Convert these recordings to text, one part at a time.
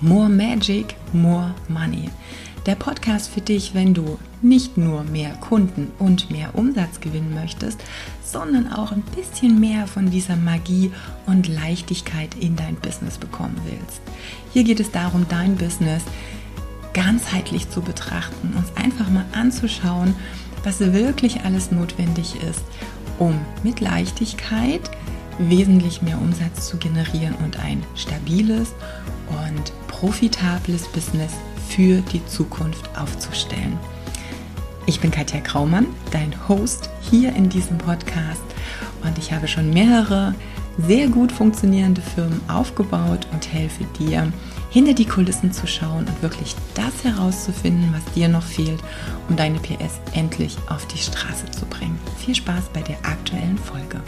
More Magic, More Money. Der Podcast für dich, wenn du nicht nur mehr Kunden und mehr Umsatz gewinnen möchtest, sondern auch ein bisschen mehr von dieser Magie und Leichtigkeit in dein Business bekommen willst. Hier geht es darum, dein Business ganzheitlich zu betrachten, uns einfach mal anzuschauen, was wirklich alles notwendig ist, um mit Leichtigkeit wesentlich mehr Umsatz zu generieren und ein stabiles und profitables Business für die Zukunft aufzustellen. Ich bin Katja Kraumann, dein Host hier in diesem Podcast und ich habe schon mehrere sehr gut funktionierende Firmen aufgebaut und helfe dir, hinter die Kulissen zu schauen und wirklich das herauszufinden, was dir noch fehlt, um deine PS endlich auf die Straße zu bringen. Viel Spaß bei der aktuellen Folge.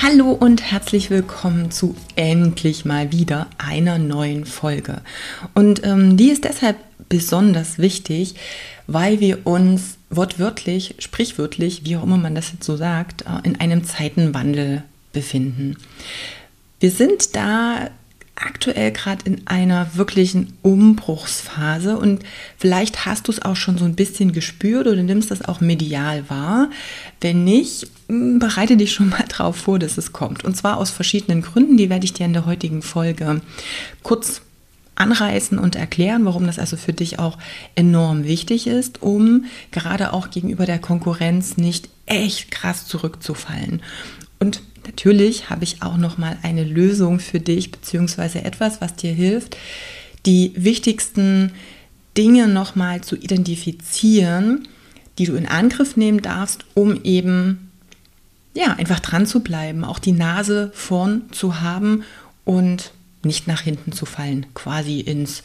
Hallo und herzlich willkommen zu endlich mal wieder einer neuen Folge. Und ähm, die ist deshalb besonders wichtig, weil wir uns wortwörtlich, sprichwörtlich, wie auch immer man das jetzt so sagt, äh, in einem Zeitenwandel befinden. Wir sind da aktuell gerade in einer wirklichen Umbruchsphase und vielleicht hast du es auch schon so ein bisschen gespürt oder nimmst das auch medial wahr. Wenn nicht, hm, bereite dich schon mal darauf vor, dass es kommt. Und zwar aus verschiedenen Gründen, die werde ich dir in der heutigen Folge kurz anreißen und erklären, warum das also für dich auch enorm wichtig ist, um gerade auch gegenüber der Konkurrenz nicht echt krass zurückzufallen. Und Natürlich habe ich auch noch mal eine Lösung für dich beziehungsweise etwas, was dir hilft, die wichtigsten Dinge noch mal zu identifizieren, die du in Angriff nehmen darfst, um eben ja einfach dran zu bleiben, auch die Nase vorn zu haben und nicht nach hinten zu fallen, quasi ins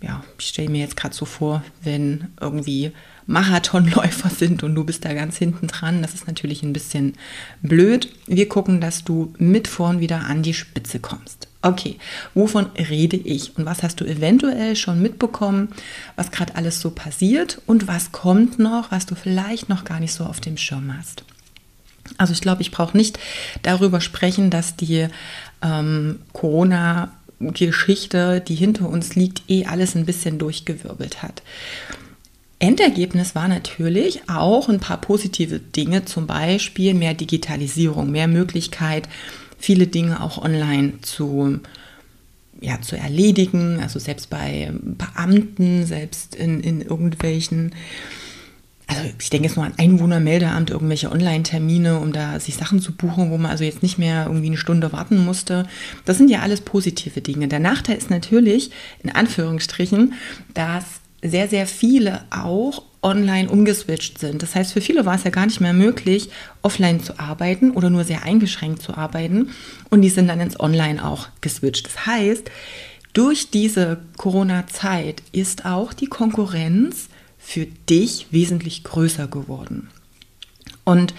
ja, ich stelle mir jetzt gerade so vor, wenn irgendwie Marathonläufer sind und du bist da ganz hinten dran. Das ist natürlich ein bisschen blöd. Wir gucken, dass du mit vorn wieder an die Spitze kommst. Okay, wovon rede ich und was hast du eventuell schon mitbekommen, was gerade alles so passiert und was kommt noch, was du vielleicht noch gar nicht so auf dem Schirm hast? Also ich glaube, ich brauche nicht darüber sprechen, dass die ähm, Corona Geschichte, die hinter uns liegt, eh alles ein bisschen durchgewirbelt hat. Endergebnis war natürlich auch ein paar positive Dinge, zum Beispiel mehr Digitalisierung, mehr Möglichkeit, viele Dinge auch online zu, ja, zu erledigen, also selbst bei Beamten, selbst in, in irgendwelchen also ich denke jetzt nur an Einwohnermeldeamt, irgendwelche Online-Termine, um da sich Sachen zu buchen, wo man also jetzt nicht mehr irgendwie eine Stunde warten musste. Das sind ja alles positive Dinge. Der Nachteil ist natürlich, in Anführungsstrichen, dass sehr, sehr viele auch online umgeswitcht sind. Das heißt, für viele war es ja gar nicht mehr möglich, offline zu arbeiten oder nur sehr eingeschränkt zu arbeiten. Und die sind dann ins Online auch geswitcht. Das heißt, durch diese Corona-Zeit ist auch die Konkurrenz für dich wesentlich größer geworden. Und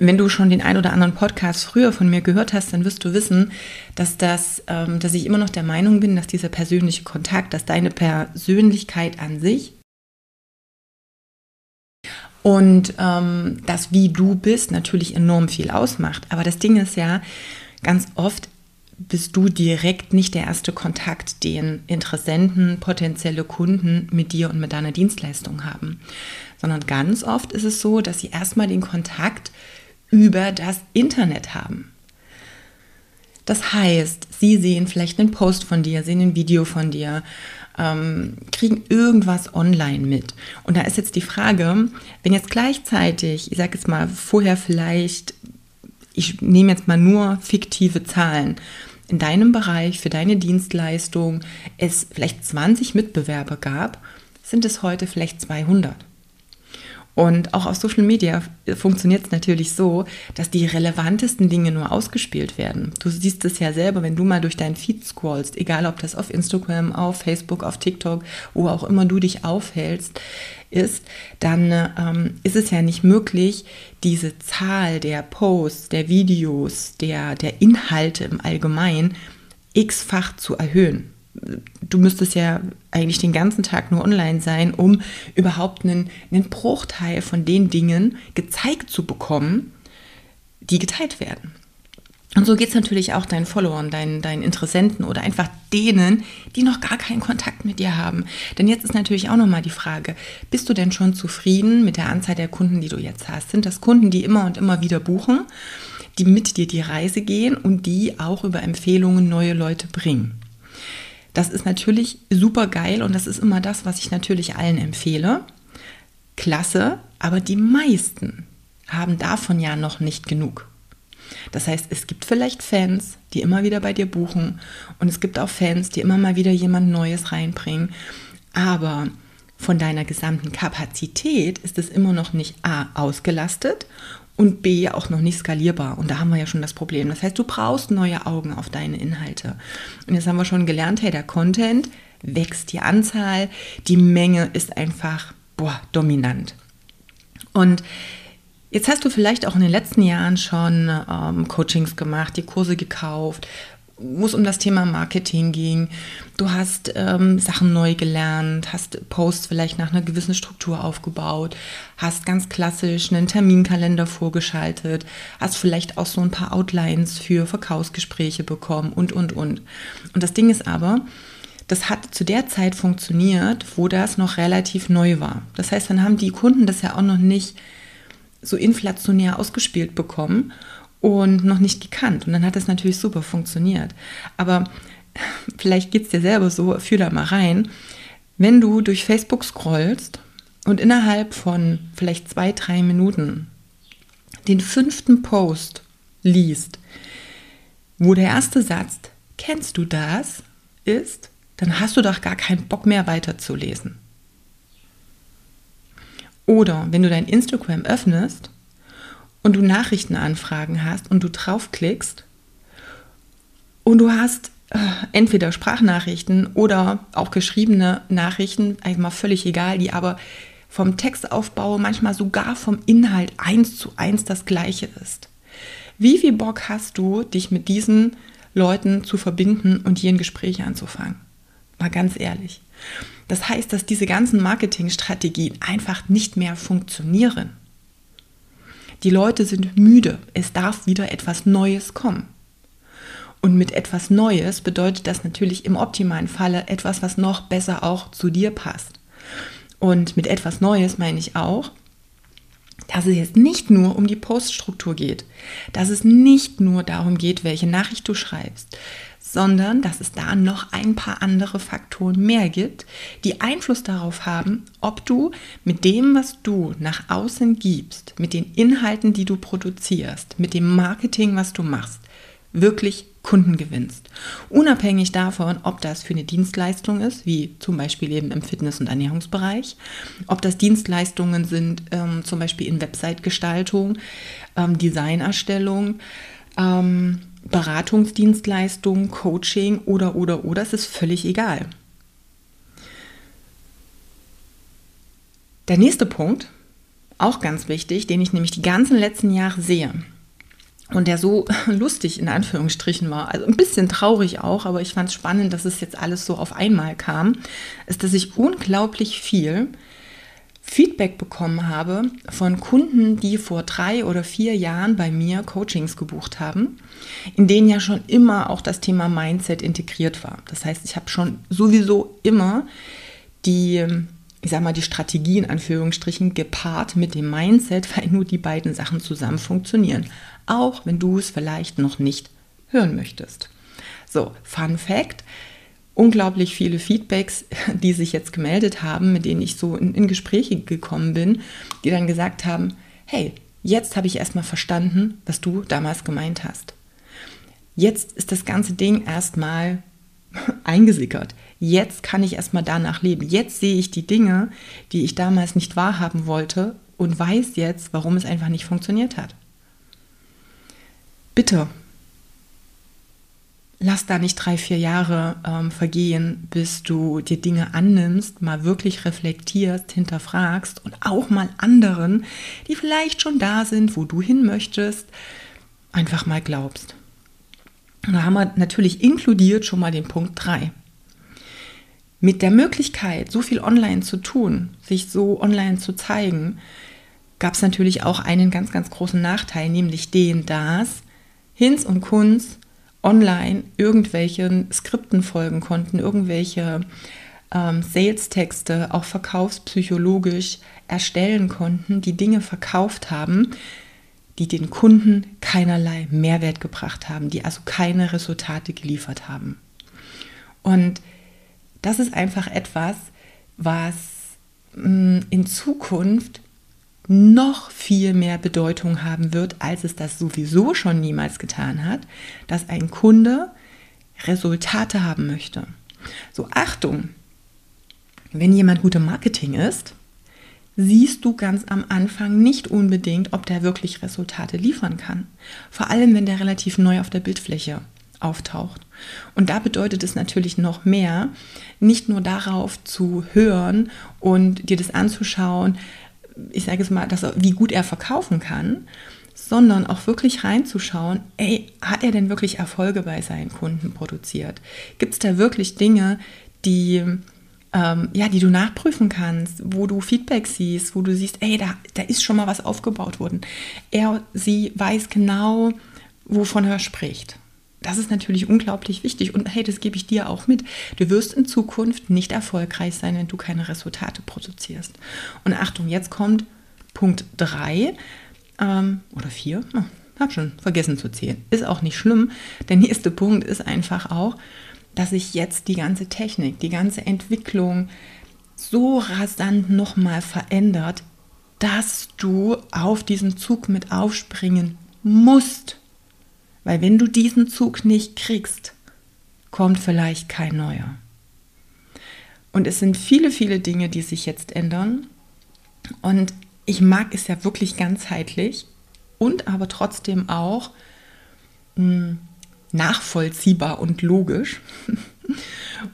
wenn du schon den ein oder anderen Podcast früher von mir gehört hast, dann wirst du wissen, dass das, ähm, dass ich immer noch der Meinung bin, dass dieser persönliche Kontakt, dass deine Persönlichkeit an sich und ähm, das, wie du bist, natürlich enorm viel ausmacht. Aber das Ding ist ja, ganz oft bist du direkt nicht der erste Kontakt, den Interessenten, potenzielle Kunden mit dir und mit deiner Dienstleistung haben, sondern ganz oft ist es so, dass sie erstmal den Kontakt über das Internet haben. Das heißt, sie sehen vielleicht einen Post von dir, sehen ein Video von dir, ähm, kriegen irgendwas online mit. Und da ist jetzt die Frage, wenn jetzt gleichzeitig, ich sage jetzt mal vorher vielleicht, ich nehme jetzt mal nur fiktive Zahlen, in deinem Bereich, für deine Dienstleistung es vielleicht 20 Mitbewerber gab, sind es heute vielleicht 200. Und auch auf Social Media funktioniert es natürlich so, dass die relevantesten Dinge nur ausgespielt werden. Du siehst es ja selber, wenn du mal durch deinen Feed scrollst, egal ob das auf Instagram, auf Facebook, auf TikTok, wo auch immer du dich aufhältst, ist, dann ähm, ist es ja nicht möglich, diese Zahl der Posts, der Videos, der, der Inhalte im Allgemeinen x-fach zu erhöhen du müsstest ja eigentlich den ganzen Tag nur online sein, um überhaupt einen, einen Bruchteil von den Dingen gezeigt zu bekommen, die geteilt werden. Und so geht es natürlich auch deinen Followern, deinen, deinen Interessenten oder einfach denen, die noch gar keinen Kontakt mit dir haben. Denn jetzt ist natürlich auch nochmal die Frage, bist du denn schon zufrieden mit der Anzahl der Kunden, die du jetzt hast? Sind das Kunden, die immer und immer wieder buchen, die mit dir die Reise gehen und die auch über Empfehlungen neue Leute bringen? Das ist natürlich super geil und das ist immer das, was ich natürlich allen empfehle. Klasse, aber die meisten haben davon ja noch nicht genug. Das heißt, es gibt vielleicht Fans, die immer wieder bei dir buchen und es gibt auch Fans, die immer mal wieder jemand Neues reinbringen. Aber von deiner gesamten Kapazität ist es immer noch nicht A ausgelastet und B auch noch nicht skalierbar. Und da haben wir ja schon das Problem. Das heißt, du brauchst neue Augen auf deine Inhalte. Und jetzt haben wir schon gelernt, hey, der Content wächst die Anzahl, die Menge ist einfach boah, dominant. Und Jetzt hast du vielleicht auch in den letzten Jahren schon ähm, Coachings gemacht, die Kurse gekauft, wo es um das Thema Marketing ging. Du hast ähm, Sachen neu gelernt, hast Posts vielleicht nach einer gewissen Struktur aufgebaut, hast ganz klassisch einen Terminkalender vorgeschaltet, hast vielleicht auch so ein paar Outlines für Verkaufsgespräche bekommen und, und, und. Und das Ding ist aber, das hat zu der Zeit funktioniert, wo das noch relativ neu war. Das heißt, dann haben die Kunden das ja auch noch nicht so inflationär ausgespielt bekommen und noch nicht gekannt. Und dann hat das natürlich super funktioniert. Aber vielleicht geht es dir selber so, fühl da mal rein. Wenn du durch Facebook scrollst und innerhalb von vielleicht zwei, drei Minuten den fünften Post liest, wo der erste Satz, kennst du das, ist, dann hast du doch gar keinen Bock mehr weiterzulesen. Oder wenn du dein Instagram öffnest und du Nachrichtenanfragen hast und du draufklickst und du hast äh, entweder Sprachnachrichten oder auch geschriebene Nachrichten, eigentlich mal völlig egal, die aber vom Textaufbau, manchmal sogar vom Inhalt eins zu eins das gleiche ist. Wie viel Bock hast du, dich mit diesen Leuten zu verbinden und hier ein Gespräch anzufangen? Mal ganz ehrlich. Das heißt, dass diese ganzen Marketingstrategien einfach nicht mehr funktionieren. Die Leute sind müde. Es darf wieder etwas Neues kommen. Und mit etwas Neues bedeutet das natürlich im optimalen Falle etwas, was noch besser auch zu dir passt. Und mit etwas Neues meine ich auch, dass es jetzt nicht nur um die Poststruktur geht, dass es nicht nur darum geht, welche Nachricht du schreibst, sondern dass es da noch ein paar andere Faktoren mehr gibt, die Einfluss darauf haben, ob du mit dem, was du nach außen gibst, mit den Inhalten, die du produzierst, mit dem Marketing, was du machst, wirklich Kunden gewinnst. Unabhängig davon, ob das für eine Dienstleistung ist, wie zum Beispiel eben im Fitness- und Ernährungsbereich, ob das Dienstleistungen sind, ähm, zum Beispiel in Website-Gestaltung, ähm, Designerstellung, ähm, Beratungsdienstleistung, Coaching oder, oder, oder, es ist völlig egal. Der nächste Punkt, auch ganz wichtig, den ich nämlich die ganzen letzten Jahre sehe und der so lustig in Anführungsstrichen war, also ein bisschen traurig auch, aber ich fand es spannend, dass es jetzt alles so auf einmal kam, ist, dass ich unglaublich viel Feedback bekommen habe von Kunden, die vor drei oder vier Jahren bei mir Coachings gebucht haben, in denen ja schon immer auch das Thema Mindset integriert war. Das heißt, ich habe schon sowieso immer die, ich sag mal, die Strategie in Anführungsstrichen gepaart mit dem Mindset, weil nur die beiden Sachen zusammen funktionieren. Auch wenn du es vielleicht noch nicht hören möchtest. So, Fun Fact unglaublich viele Feedbacks, die sich jetzt gemeldet haben, mit denen ich so in, in Gespräche gekommen bin, die dann gesagt haben, hey, jetzt habe ich erstmal verstanden, was du damals gemeint hast. Jetzt ist das ganze Ding erstmal eingesickert. Jetzt kann ich erstmal danach leben. Jetzt sehe ich die Dinge, die ich damals nicht wahrhaben wollte und weiß jetzt, warum es einfach nicht funktioniert hat. Bitte lass da nicht drei, vier Jahre ähm, vergehen, bis du dir Dinge annimmst, mal wirklich reflektierst, hinterfragst und auch mal anderen, die vielleicht schon da sind, wo du hin möchtest, einfach mal glaubst. Und da haben wir natürlich inkludiert schon mal den Punkt 3. Mit der Möglichkeit, so viel online zu tun, sich so online zu zeigen, gab es natürlich auch einen ganz, ganz großen Nachteil, nämlich den, dass Hinz und Kunz online irgendwelchen Skripten folgen konnten, irgendwelche ähm, Sales-Texte auch verkaufspsychologisch erstellen konnten, die Dinge verkauft haben, die den Kunden keinerlei Mehrwert gebracht haben, die also keine Resultate geliefert haben. Und das ist einfach etwas, was mm, in Zukunft noch viel mehr Bedeutung haben wird, als es das sowieso schon niemals getan hat, dass ein Kunde Resultate haben möchte. So, Achtung, wenn jemand gute Marketing ist, siehst du ganz am Anfang nicht unbedingt, ob der wirklich Resultate liefern kann. Vor allem, wenn der relativ neu auf der Bildfläche auftaucht. Und da bedeutet es natürlich noch mehr, nicht nur darauf zu hören und dir das anzuschauen, ich sage es mal, dass er, wie gut er verkaufen kann, sondern auch wirklich reinzuschauen, ey, hat er denn wirklich Erfolge bei seinen Kunden produziert? Gibt es da wirklich Dinge, die ähm, ja, die du nachprüfen kannst, wo du Feedback siehst, wo du siehst, ey, da, da ist schon mal was aufgebaut worden. Er, sie weiß genau, wovon er spricht. Das ist natürlich unglaublich wichtig und hey, das gebe ich dir auch mit. Du wirst in Zukunft nicht erfolgreich sein, wenn du keine Resultate produzierst. Und Achtung, jetzt kommt Punkt 3 ähm, oder 4. Oh, hab schon vergessen zu zählen. Ist auch nicht schlimm. Der nächste Punkt ist einfach auch, dass sich jetzt die ganze Technik, die ganze Entwicklung so rasant nochmal verändert, dass du auf diesen Zug mit aufspringen musst. Weil wenn du diesen Zug nicht kriegst, kommt vielleicht kein neuer. Und es sind viele, viele Dinge, die sich jetzt ändern. Und ich mag es ja wirklich ganzheitlich und aber trotzdem auch mh, hm, nachvollziehbar und logisch.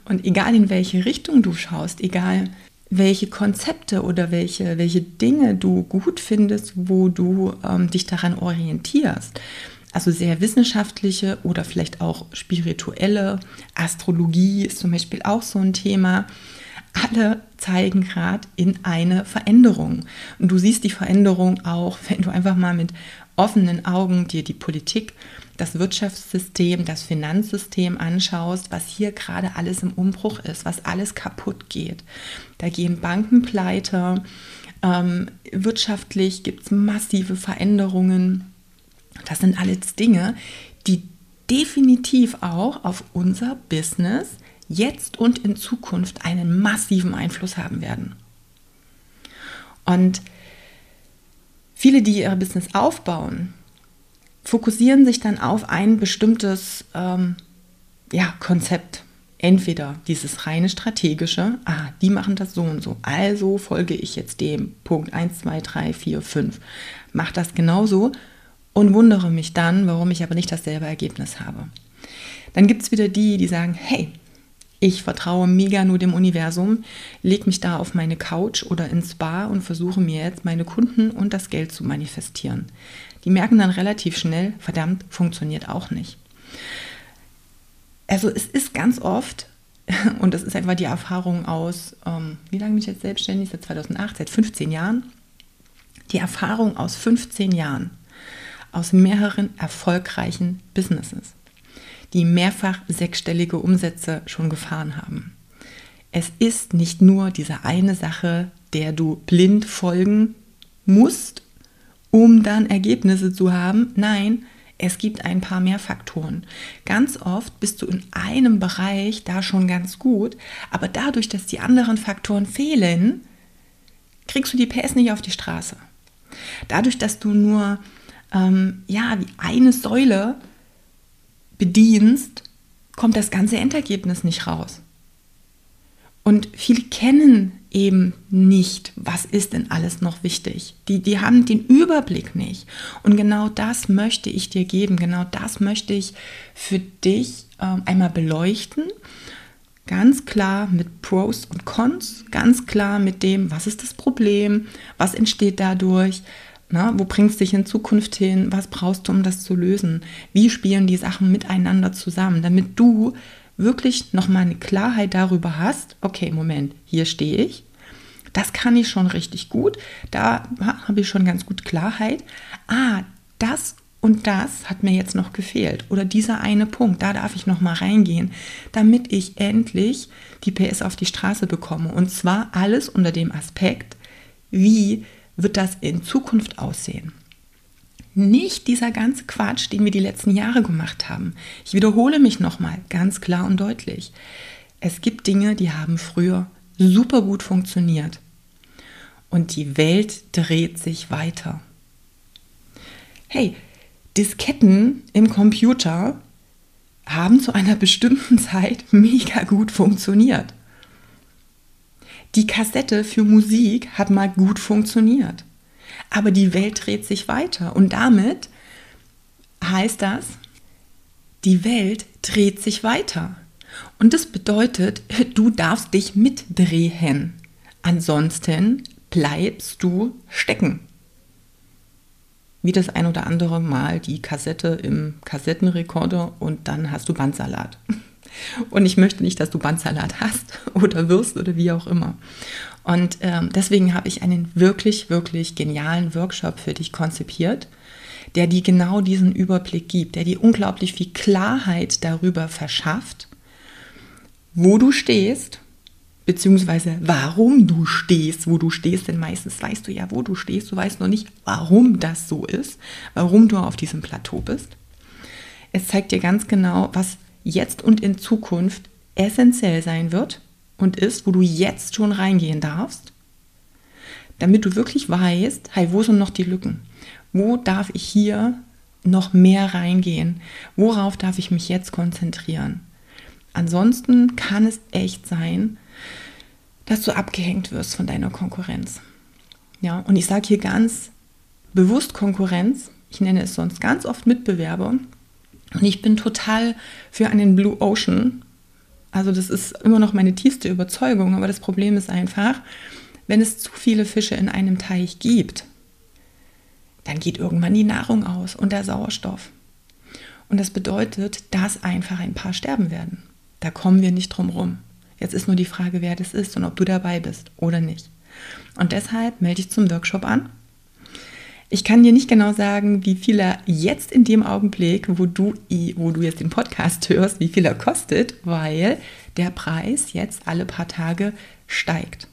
Und egal in welche Richtung du schaust, egal welche Konzepte oder welche, welche Dinge du gut findest, wo du ähm, dich daran orientierst, also sehr wissenschaftliche oder vielleicht auch spirituelle, Astrologie ist zum Beispiel auch so ein Thema, alle zeigen gerade in eine Veränderung. Und du siehst die Veränderung auch, wenn du einfach mal mit offenen Augen dir die Politik das Wirtschaftssystem, das Finanzsystem anschaust, was hier gerade alles im Umbruch ist, was alles kaputt geht. Da gehen Banken pleite, ähm, wirtschaftlich gibt es massive Veränderungen. Das sind alles Dinge, die definitiv auch auf unser Business jetzt und in Zukunft einen massiven Einfluss haben werden. Und viele, die ihr Business aufbauen, fokussieren sich dann auf ein bestimmtes ähm, ja, Konzept. Entweder dieses reine strategische, ah, die machen das so und so, also folge ich jetzt dem Punkt 1, 2, 3, 4, 5, mach das genauso und wundere mich dann, warum ich aber nicht dasselbe Ergebnis habe. Dann gibt es wieder die, die sagen, hey, ich vertraue mega nur dem Universum, lege mich da auf meine Couch oder ins Spa und versuche mir jetzt meine Kunden und das Geld zu manifestieren. Die merken dann relativ schnell, verdammt, funktioniert auch nicht. Also es ist ganz oft, und das ist einfach die Erfahrung aus, ähm, wie lange bin ich jetzt selbstständig? Seit 2008, seit 15 Jahren. Die Erfahrung aus 15 Jahren, aus mehreren erfolgreichen Businesses, die mehrfach sechsstellige Umsätze schon gefahren haben. Es ist nicht nur diese eine Sache, der du blind folgen musst um dann Ergebnisse zu haben. Nein, es gibt ein paar mehr Faktoren. Ganz oft bist du in einem Bereich da schon ganz gut, aber dadurch, dass die anderen Faktoren fehlen, kriegst du die PS nicht auf die Straße. Dadurch, dass du nur ähm, ja, wie eine Säule bedienst, kommt das ganze Endergebnis nicht raus. Und viele kennen eben nicht, was ist denn alles noch wichtig. Die, die haben den Überblick nicht. Und genau das möchte ich dir geben, genau das möchte ich für dich äh, einmal beleuchten. Ganz klar mit Pros und Cons, ganz klar mit dem, was ist das Problem, was entsteht dadurch, na, wo bringst du dich in Zukunft hin, was brauchst du, um das zu lösen, wie spielen die Sachen miteinander zusammen, damit du wirklich nochmal eine Klarheit darüber hast, okay, Moment, hier stehe ich, das kann ich schon richtig gut, da habe ich schon ganz gut Klarheit. Ah, das und das hat mir jetzt noch gefehlt. Oder dieser eine Punkt, da darf ich noch mal reingehen, damit ich endlich die PS auf die Straße bekomme. Und zwar alles unter dem Aspekt, wie wird das in Zukunft aussehen? Nicht dieser ganze Quatsch, den wir die letzten Jahre gemacht haben. Ich wiederhole mich nochmal ganz klar und deutlich. Es gibt Dinge, die haben früher super gut funktioniert. Und die Welt dreht sich weiter. Hey, Disketten im Computer haben zu einer bestimmten Zeit mega gut funktioniert. Die Kassette für Musik hat mal gut funktioniert. Aber die Welt dreht sich weiter und damit heißt das, die Welt dreht sich weiter. Und das bedeutet, du darfst dich mitdrehen. Ansonsten bleibst du stecken. Wie das ein oder andere Mal die Kassette im Kassettenrekorder und dann hast du Bandsalat. Und ich möchte nicht, dass du Bandsalat hast oder wirst oder wie auch immer. Und ähm, deswegen habe ich einen wirklich, wirklich genialen Workshop für dich konzipiert, der dir genau diesen Überblick gibt, der dir unglaublich viel Klarheit darüber verschafft, wo du stehst, beziehungsweise warum du stehst, wo du stehst, denn meistens weißt du ja, wo du stehst, du weißt noch nicht, warum das so ist, warum du auf diesem Plateau bist. Es zeigt dir ganz genau, was jetzt und in Zukunft essentiell sein wird und ist, wo du jetzt schon reingehen darfst, damit du wirklich weißt, hey, wo sind noch die Lücken? Wo darf ich hier noch mehr reingehen? Worauf darf ich mich jetzt konzentrieren? Ansonsten kann es echt sein, dass du abgehängt wirst von deiner Konkurrenz. Ja, und ich sage hier ganz bewusst Konkurrenz. Ich nenne es sonst ganz oft Mitbewerber. Und ich bin total für einen Blue Ocean, also das ist immer noch meine tiefste Überzeugung, aber das Problem ist einfach, wenn es zu viele Fische in einem Teich gibt, dann geht irgendwann die Nahrung aus und der Sauerstoff. Und das bedeutet, dass einfach ein paar sterben werden. Da kommen wir nicht drum rum. Jetzt ist nur die Frage, wer das ist und ob du dabei bist oder nicht. Und deshalb melde dich zum Workshop an. Ich kann dir nicht genau sagen, wie viel er jetzt in dem Augenblick, wo du, wo du jetzt den Podcast hörst, wie viel er kostet, weil der Preis jetzt alle paar Tage steigt.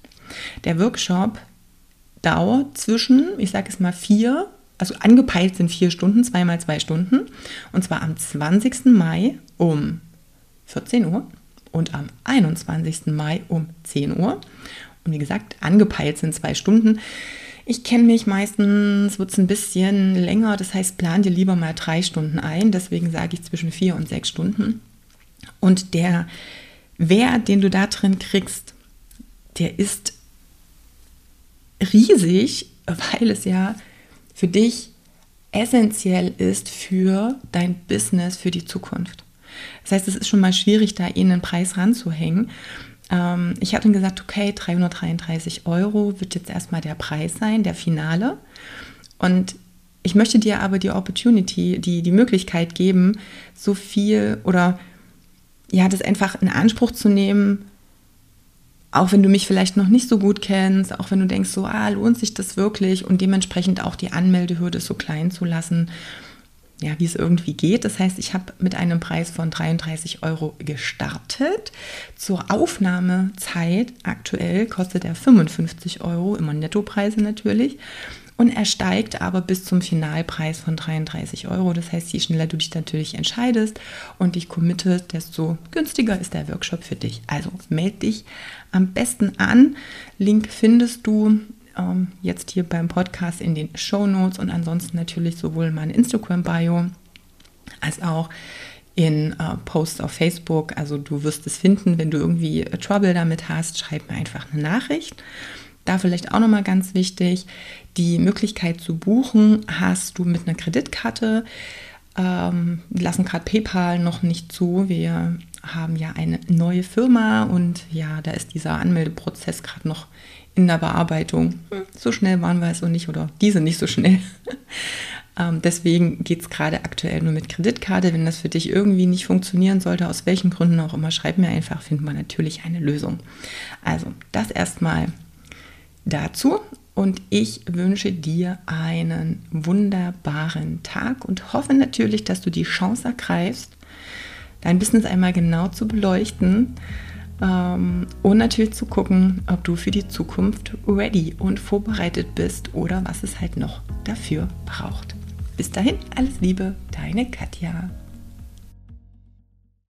Der Workshop dauert zwischen, ich sage es mal, vier, also angepeilt sind vier Stunden, zweimal zwei Stunden, und zwar am 20. Mai um 14 Uhr und am 21. Mai um 10 Uhr. Und wie gesagt, angepeilt sind zwei Stunden. Ich kenne mich meistens, wird es ein bisschen länger, das heißt, plan dir lieber mal drei Stunden ein. Deswegen sage ich zwischen vier und sechs Stunden. Und der Wert, den du da drin kriegst, der ist riesig, weil es ja für dich essentiell ist für dein Business, für die Zukunft. Das heißt, es ist schon mal schwierig, da ihnen einen Preis ranzuhängen. Ähm, ich hatte gesagt, okay, 333 Euro wird jetzt erstmal der Preis sein, der Finale. Und ich möchte dir aber die Opportunity, die, die Möglichkeit geben, so viel oder ja, das einfach in Anspruch zu nehmen, auch wenn du mich vielleicht noch nicht so gut kennst, auch wenn du denkst, so, ah, lohnt sich das wirklich und dementsprechend auch die Anmeldehürde so klein zu lassen ja, wie es irgendwie geht. Das heißt, ich habe mit einem Preis von 33 Euro gestartet. Zur Aufnahmezeit aktuell kostet er 55 Euro, immer Nettopreise natürlich. Und er steigt aber bis zum Finalpreis von 33 Euro. Das heißt, je schneller du dich natürlich entscheidest und dich committest, desto günstiger ist der Workshop für dich. Also melde dich am besten an. Link findest du ähm, jetzt hier beim Podcast in den Show Notes und ansonsten natürlich sowohl mein Instagram-Bio als auch in äh, Posts auf Facebook. Also du wirst es finden, wenn du irgendwie äh, Trouble damit hast, schreib mir einfach eine Nachricht. Da vielleicht auch nochmal ganz wichtig, die Möglichkeit zu buchen hast du mit einer Kreditkarte. Ähm, lassen gerade PayPal noch nicht zu. Wir haben ja eine neue Firma und ja, da ist dieser Anmeldeprozess gerade noch in der Bearbeitung. Hm, so schnell waren wir es noch nicht oder diese nicht so schnell. ähm, deswegen geht es gerade aktuell nur mit Kreditkarte. Wenn das für dich irgendwie nicht funktionieren sollte, aus welchen Gründen auch immer, schreib mir einfach, finden wir natürlich eine Lösung. Also das erstmal dazu. Und ich wünsche dir einen wunderbaren Tag und hoffe natürlich, dass du die Chance ergreifst, dein Business einmal genau zu beleuchten ähm, und natürlich zu gucken, ob du für die Zukunft ready und vorbereitet bist oder was es halt noch dafür braucht. Bis dahin, alles Liebe, deine Katja.